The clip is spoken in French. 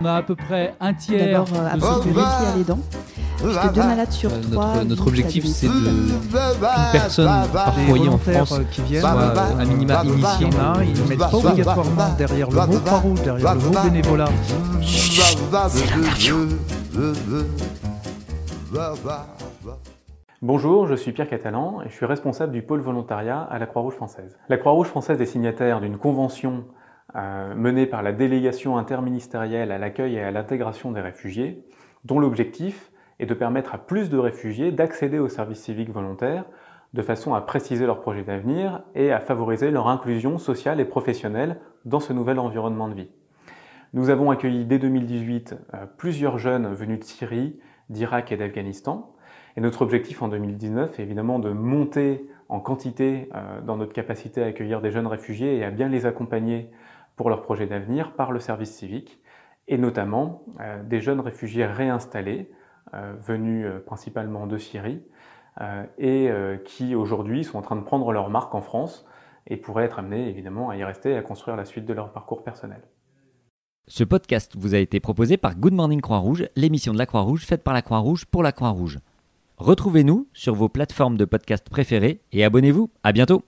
On a à peu près un tiers. D'abord, euh, avoir du réfléchir les dents. Puisque deux malades sur Euh, trois. notre, objectif, c'est de qu'une personne par foyer en volontaires, France euh, qui viennent, soit à minima initiée. A, ils ne mettent pas obligatoirement derrière le mot Croix-Rouge, derrière le mot bénévolat. Bonjour, je suis Pierre Catalan et je suis responsable du pôle volontariat à la Croix-Rouge française. La Croix-Rouge française est signataire d'une convention menée par la délégation interministérielle à l'accueil et à l'intégration des réfugiés, dont l'objectif est de permettre à plus de réfugiés d'accéder au service civique volontaire de façon à préciser leur projet d'avenir et à favoriser leur inclusion sociale et professionnelle dans ce nouvel environnement de vie. Nous avons accueilli dès 2018 euh, plusieurs jeunes venus de Syrie, d'Irak et d'Afghanistan. Et notre objectif en 2019 est évidemment de monter en quantité euh, dans notre capacité à accueillir des jeunes réfugiés et à bien les accompagner pour leur projet d'avenir par le service civique, et notamment euh, des jeunes réfugiés réinstallés, euh, venus euh, principalement de Syrie, et qui aujourd'hui sont en train de prendre leur marque en France et pourraient être amenés évidemment à y rester et à construire la suite de leur parcours personnel. Ce podcast vous a été proposé par Good Morning Croix-Rouge, l'émission de la Croix-Rouge faite par la Croix-Rouge pour la Croix-Rouge. Retrouvez-nous sur vos plateformes de podcast préférées et abonnez-vous. À bientôt.